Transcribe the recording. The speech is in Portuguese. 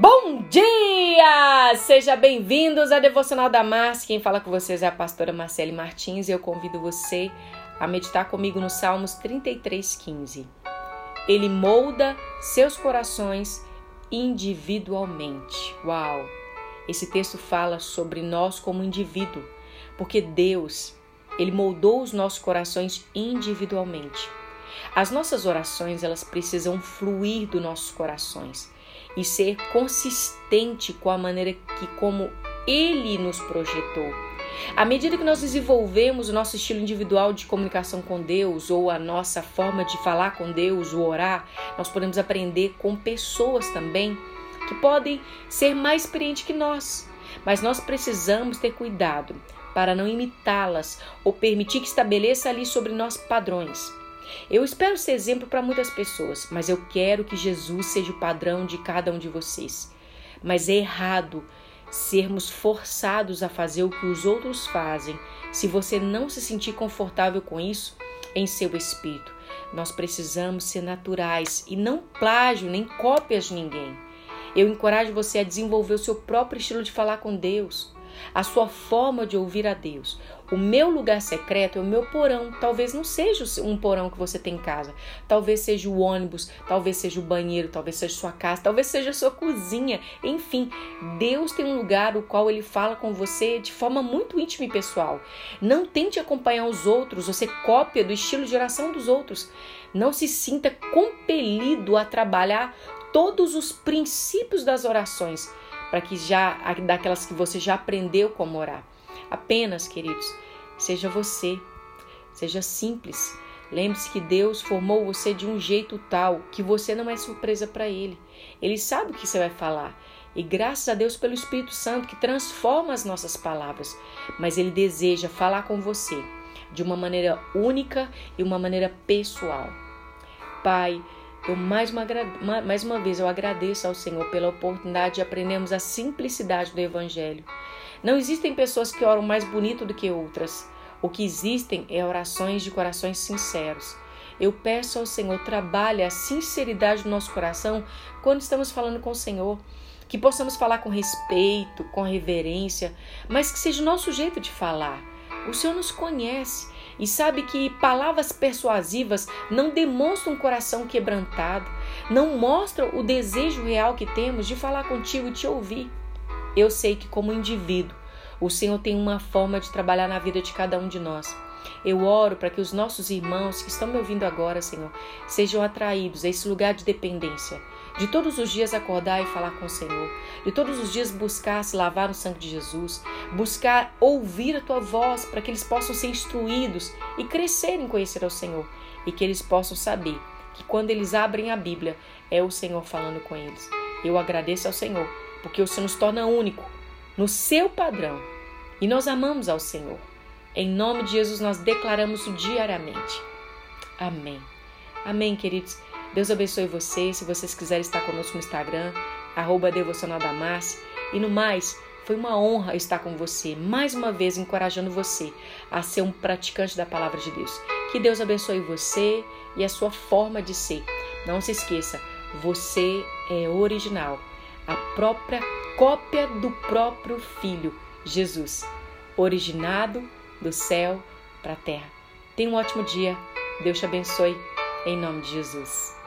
Bom dia! Seja bem-vindos à Devocional da Márcia. Quem fala com vocês é a pastora Marcele Martins e eu convido você a meditar comigo no Salmos 33:15. Ele molda seus corações individualmente. Uau! Esse texto fala sobre nós como indivíduo, porque Deus, ele moldou os nossos corações individualmente. As nossas orações, elas precisam fluir dos nossos corações e ser consistente com a maneira que como ele nos projetou. À medida que nós desenvolvemos o nosso estilo individual de comunicação com Deus, ou a nossa forma de falar com Deus, ou orar, nós podemos aprender com pessoas também que podem ser mais experientes que nós. Mas nós precisamos ter cuidado para não imitá-las ou permitir que estabeleça ali sobre nós padrões. Eu espero ser exemplo para muitas pessoas, mas eu quero que Jesus seja o padrão de cada um de vocês. Mas é errado sermos forçados a fazer o que os outros fazem se você não se sentir confortável com isso em seu espírito. Nós precisamos ser naturais e não plágio nem cópias de ninguém. Eu encorajo você a desenvolver o seu próprio estilo de falar com Deus a sua forma de ouvir a Deus. O meu lugar secreto é o meu porão. Talvez não seja um porão que você tem em casa. Talvez seja o ônibus, talvez seja o banheiro, talvez seja sua casa, talvez seja sua cozinha. Enfim, Deus tem um lugar o qual ele fala com você de forma muito íntima e pessoal. Não tente acompanhar os outros, você cópia do estilo de oração dos outros. Não se sinta compelido a trabalhar todos os princípios das orações para que já daquelas que você já aprendeu como orar. Apenas, queridos, seja você, seja simples. Lembre-se que Deus formou você de um jeito tal que você não é surpresa para Ele. Ele sabe o que você vai falar. E graças a Deus pelo Espírito Santo que transforma as nossas palavras. Mas Ele deseja falar com você de uma maneira única e uma maneira pessoal. Pai, eu mais uma, mais uma vez eu agradeço ao Senhor pela oportunidade de aprendermos a simplicidade do Evangelho. Não existem pessoas que oram mais bonito do que outras. O que existem é orações de corações sinceros. Eu peço ao Senhor, trabalhe a sinceridade do nosso coração quando estamos falando com o Senhor. Que possamos falar com respeito, com reverência, mas que seja o nosso jeito de falar. O Senhor nos conhece e sabe que palavras persuasivas não demonstram um coração quebrantado, não mostram o desejo real que temos de falar contigo e te ouvir. Eu sei que, como indivíduo, o Senhor tem uma forma de trabalhar na vida de cada um de nós. Eu oro para que os nossos irmãos que estão me ouvindo agora, Senhor, sejam atraídos a esse lugar de dependência, de todos os dias acordar e falar com o Senhor, de todos os dias buscar se lavar no sangue de Jesus, buscar ouvir a tua voz para que eles possam ser instruídos e crescerem em conhecer ao Senhor e que eles possam saber que quando eles abrem a Bíblia é o Senhor falando com eles. Eu agradeço ao Senhor porque o Senhor nos torna único no seu padrão e nós amamos ao Senhor. Em nome de Jesus nós declaramos diariamente. Amém. Amém, queridos. Deus abençoe vocês. Se vocês quiserem estar conosco no Instagram, arroba. E no mais, foi uma honra estar com você, mais uma vez encorajando você a ser um praticante da palavra de Deus. Que Deus abençoe você e a sua forma de ser. Não se esqueça, você é original, a própria cópia do próprio Filho, Jesus, originado do céu para a terra. Tenha um ótimo dia. Deus te abençoe. Em nome de Jesus.